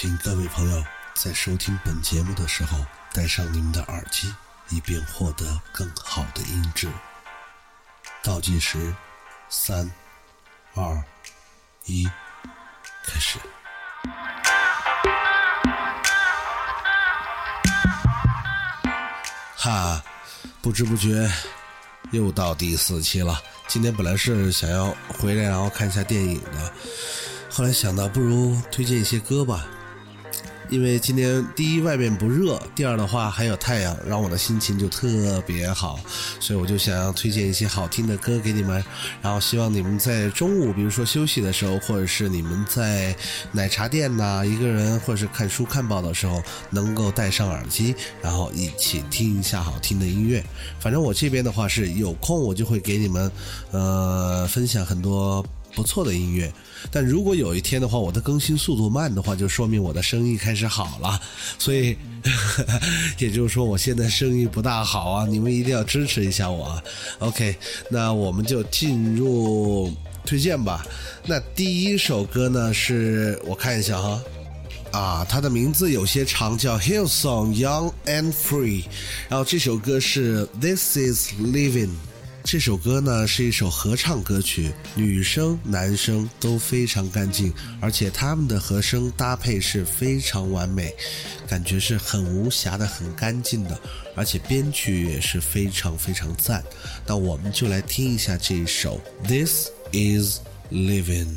请各位朋友在收听本节目的时候戴上你们的耳机，以便获得更好的音质。倒计时，三、二、一，开始。哈，不知不觉又到第四期了。今天本来是想要回来然后看一下电影的，后来想到不如推荐一些歌吧。因为今天第一外面不热，第二的话还有太阳，让我的心情就特别好，所以我就想要推荐一些好听的歌给你们，然后希望你们在中午，比如说休息的时候，或者是你们在奶茶店呐，一个人或者是看书看报的时候，能够戴上耳机，然后一起听一下好听的音乐。反正我这边的话是有空，我就会给你们，呃，分享很多。不错的音乐，但如果有一天的话，我的更新速度慢的话，就说明我的生意开始好了。所以，也就是说，我现在生意不大好啊！你们一定要支持一下我。啊。OK，那我们就进入推荐吧。那第一首歌呢，是我看一下哈，啊，它的名字有些长，叫 Hillsong Young and Free。然后这首歌是 This Is Living。这首歌呢是一首合唱歌曲，女生男生都非常干净，而且他们的和声搭配是非常完美，感觉是很无瑕的、很干净的，而且编曲也是非常非常赞。那我们就来听一下这一首《This Is Living》。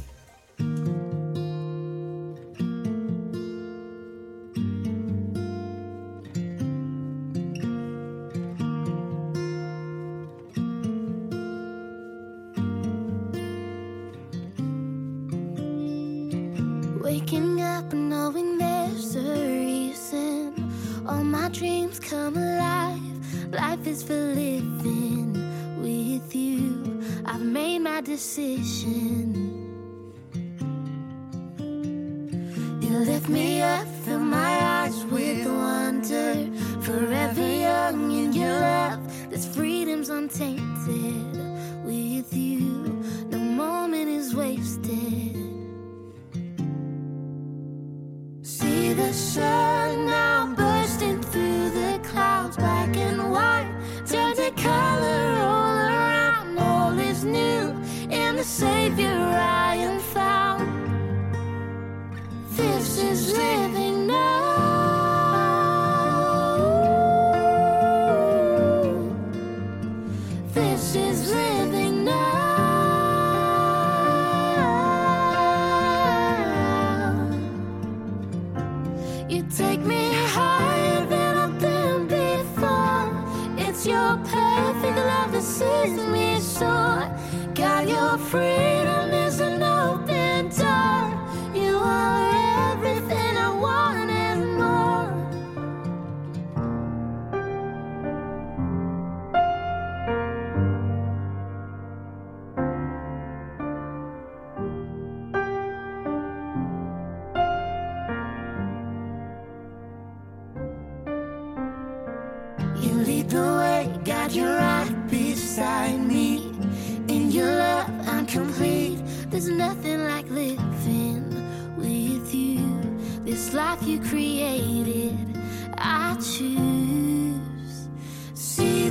Waking up and knowing there's a reason. All my dreams come alive. Life is for living with you. I've made my decision. You lift me up, fill my eyes with wonder. Forever young in your love, this freedom's untainted.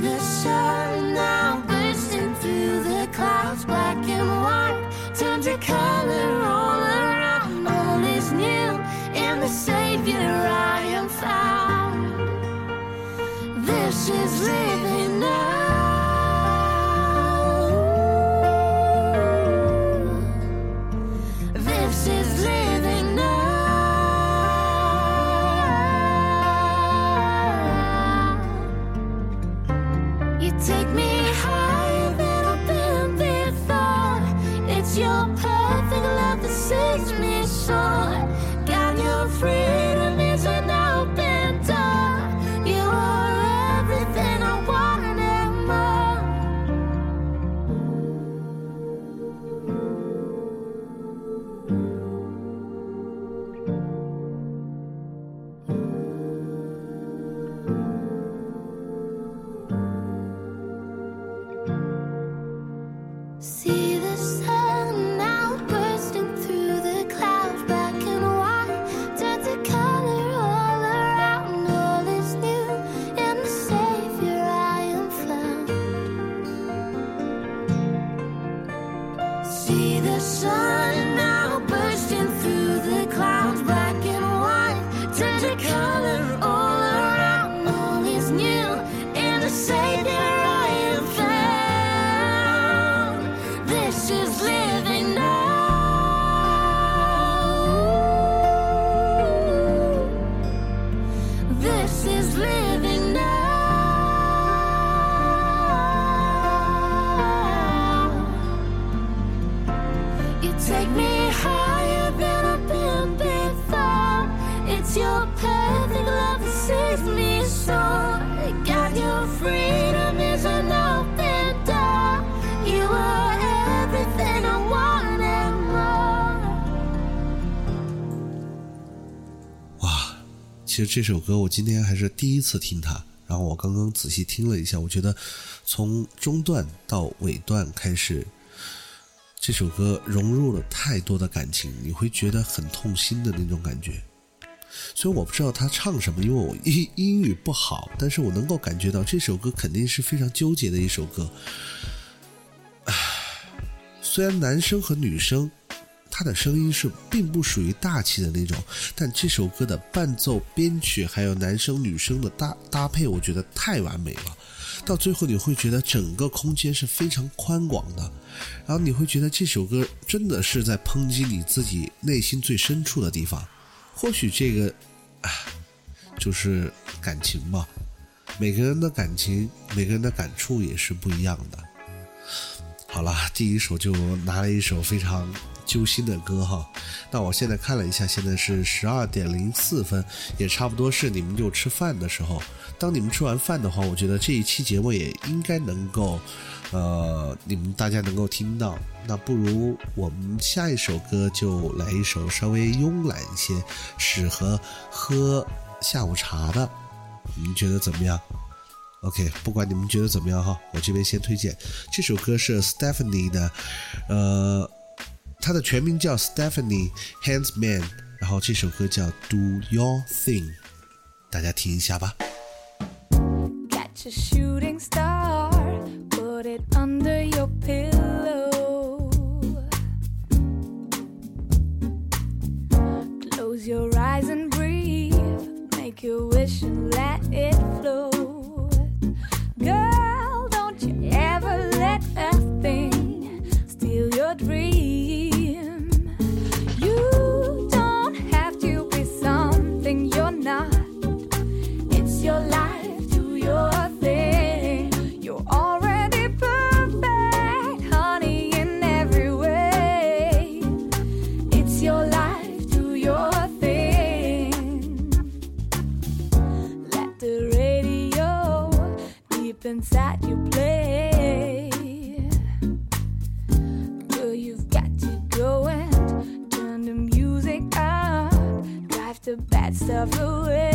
happiness 你的手。哇，其实这首歌我今天还是第一次听它，然后我刚刚仔细听了一下，我觉得从中段到尾段开始，这首歌融入了太多的感情，你会觉得很痛心的那种感觉。虽然我不知道他唱什么，因为我英英语不好，但是我能够感觉到这首歌肯定是非常纠结的一首歌。唉，虽然男生和女生他的声音是并不属于大气的那种，但这首歌的伴奏、编曲还有男生女生的搭搭配，我觉得太完美了。到最后你会觉得整个空间是非常宽广的，然后你会觉得这首歌真的是在抨击你自己内心最深处的地方。或许这个，啊，就是感情吧。每个人的感情，每个人的感触也是不一样的。好了，第一首就拿了一首非常揪心的歌哈。那我现在看了一下，现在是十二点零四分，也差不多是你们就吃饭的时候。当你们吃完饭的话，我觉得这一期节目也应该能够，呃，你们大家能够听到。那不如我们下一首歌就来一首稍微慵懒一些，适合喝下午茶的，你们觉得怎么样？OK，不管你们觉得怎么样哈，我这边先推荐这首歌是 Stephanie 的，呃，它的全名叫 Stephanie Handsman，然后这首歌叫 Do Your Thing，大家听一下吧。 Catch a shooting star, put it under your pillow. Close your eyes and breathe, make your wish and let it flow. Girl, don't you ever let a thing steal your dream. Deep inside you play. Girl, you've got to go and turn the music up, drive the bad stuff away.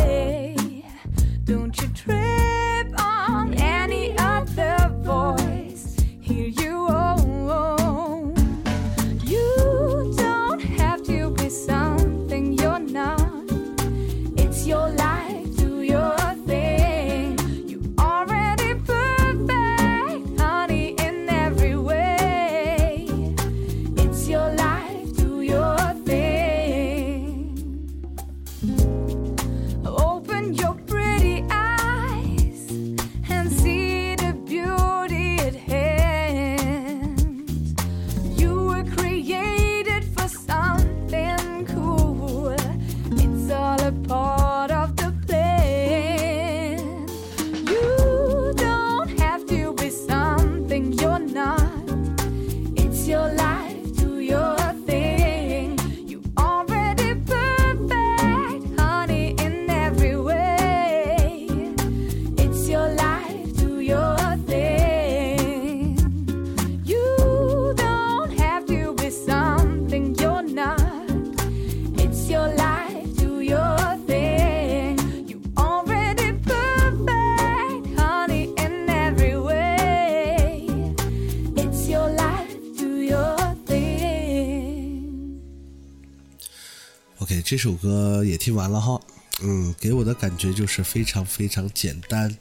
这首歌也听完了哈，嗯，给我的感觉就是非常非常简单，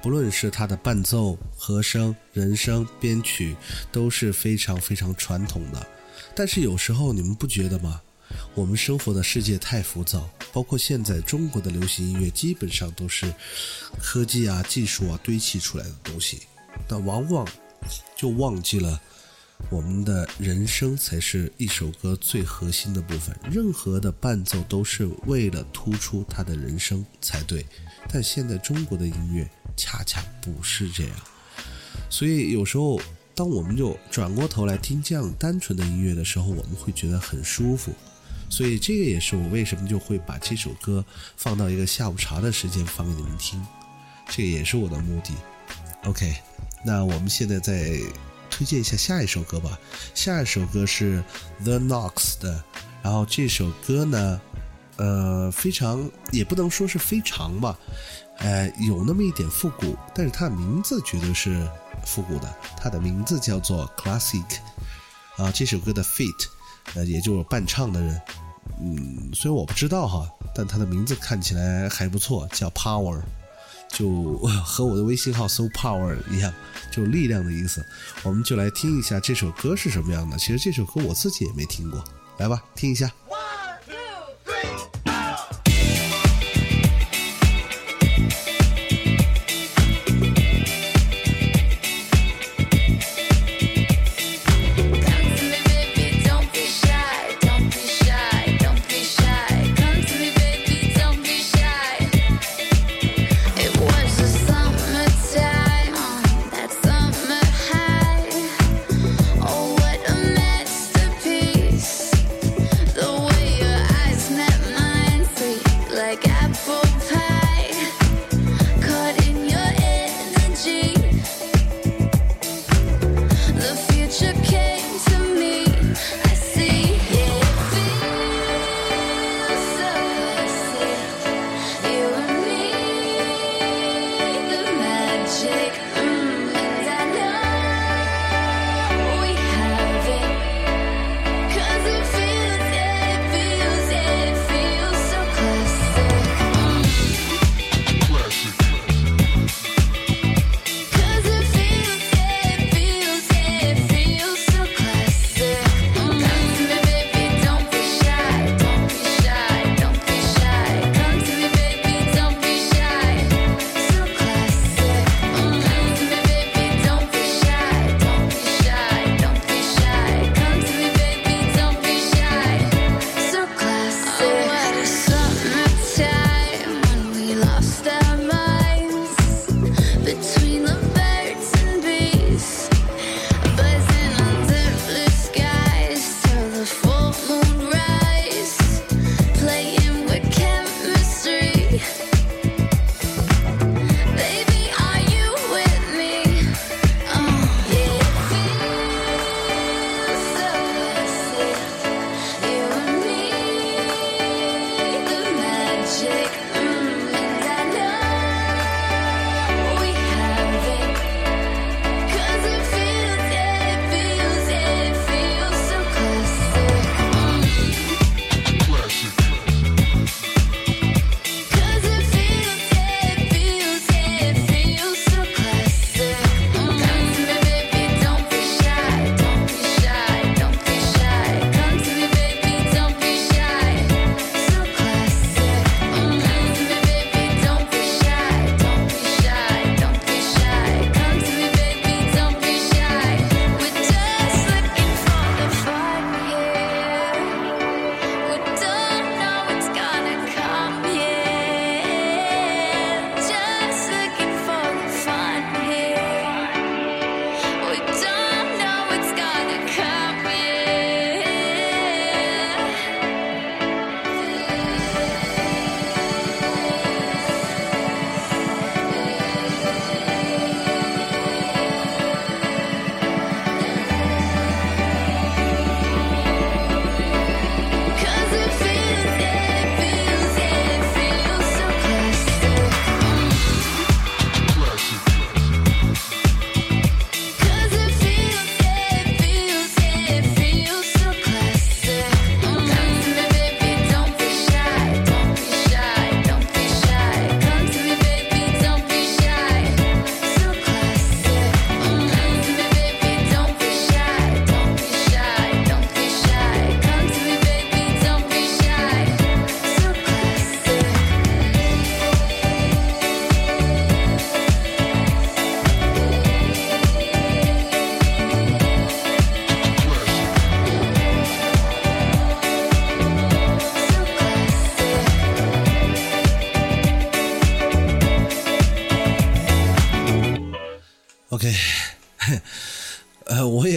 不论是它的伴奏、和声、人声、编曲，都是非常非常传统的。但是有时候你们不觉得吗？我们生活的世界太浮躁，包括现在中国的流行音乐，基本上都是科技啊、技术啊堆砌出来的东西，但往往就忘记了我们的人声才是一首歌最核心的部分。任何的伴奏都是为了突出它的人声才对，但现在中国的音乐恰恰不是这样，所以有时候当我们就转过头来听这样单纯的音乐的时候，我们会觉得很舒服。所以这个也是我为什么就会把这首歌放到一个下午茶的时间放给你们听，这也是我的目的。OK，那我们现在在推荐一下下一首歌吧。下一首歌是 The Knox 的，然后这首歌呢，呃，非常也不能说是非常吧，呃，有那么一点复古，但是它的名字绝对是复古的，它的名字叫做 Classic。啊，这首歌的 feat，呃，也就是伴唱的人，嗯，虽然我不知道哈，但他的名字看起来还不错，叫 Power，就和我的微信号 So Power 一样，就力量的意思。我们就来听一下这首歌是什么样的。其实这首歌我自己也没听过，来吧，听一下。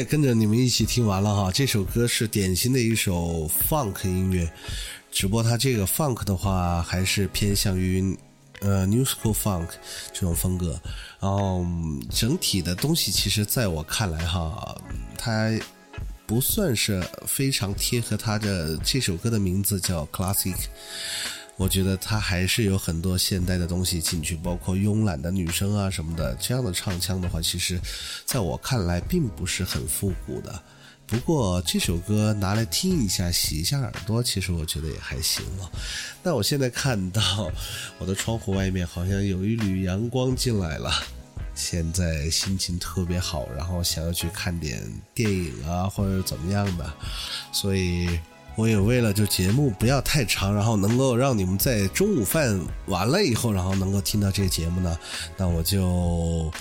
跟着你们一起听完了哈。这首歌是典型的一首 funk 音乐，只不过它这个 funk 的话还是偏向于呃 new school funk 这种风格。然后整体的东西，其实在我看来哈，它不算是非常贴合它的这首歌的名字叫 classic。我觉得它还是有很多现代的东西进去，包括慵懒的女生啊什么的。这样的唱腔的话，其实在我看来并不是很复古的。不过这首歌拿来听一下，洗一下耳朵，其实我觉得也还行了。那我现在看到我的窗户外面好像有一缕阳光进来了，现在心情特别好，然后想要去看点电影啊或者怎么样的，所以。我也为了就节目不要太长，然后能够让你们在中午饭完了以后，然后能够听到这个节目呢，那我就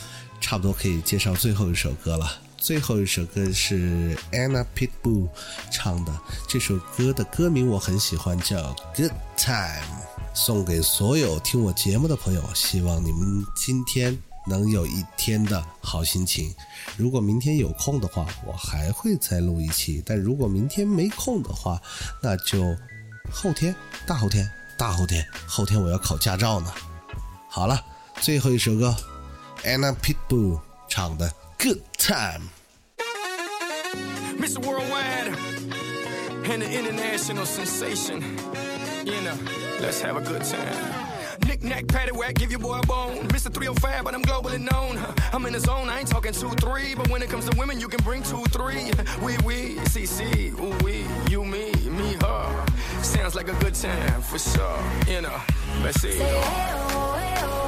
差不多可以介绍最后一首歌了。最后一首歌是 Anna Pitbull 唱的，这首歌的歌名我很喜欢，叫《Good Time》，送给所有听我节目的朋友，希望你们今天。能有一天的好心情。如果明天有空的话，我还会再录一期；但如果明天没空的话，那就后天、大后天、大后天、后天我要考驾照呢。好了，最后一首歌，Anna Pitbull 唱的《Good Time》。Mr. Worldwide and the international sensation, you know, let's have a good time. Knick knack, patty whack, give your boy a bone. Mr. 305, but I'm globally known. I'm in the zone, I ain't talking two, three. But when it comes to women, you can bring two, three. We, we, CC, ooh, we, you, me, me, her. Sounds like a good time for sure. You know, let's see. Say, hey, oh, hey, oh.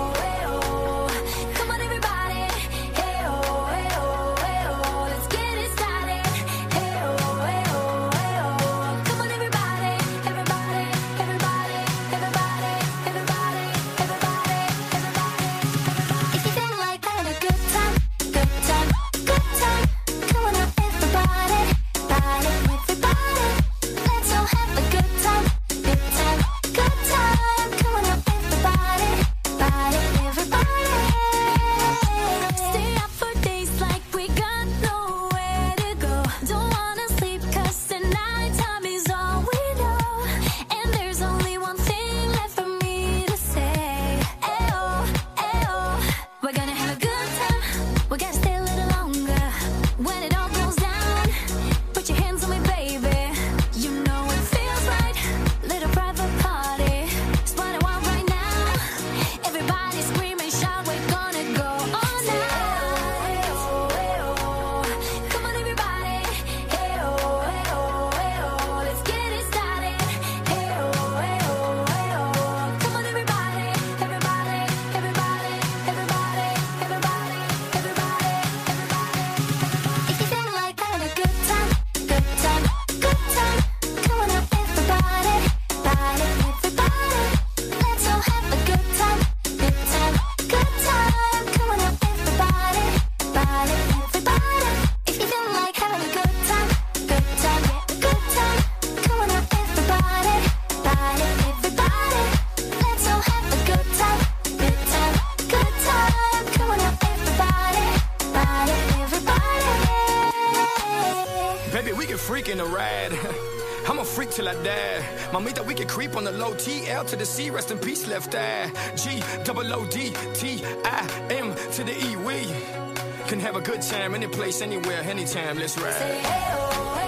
in a ride. I'm a freak till I die. Mamita, we can creep on the low T L to the C. Rest in peace, left eye. G double O D T I M to the E. We can have a good time any place, anywhere, anytime. Let's ride. Oh,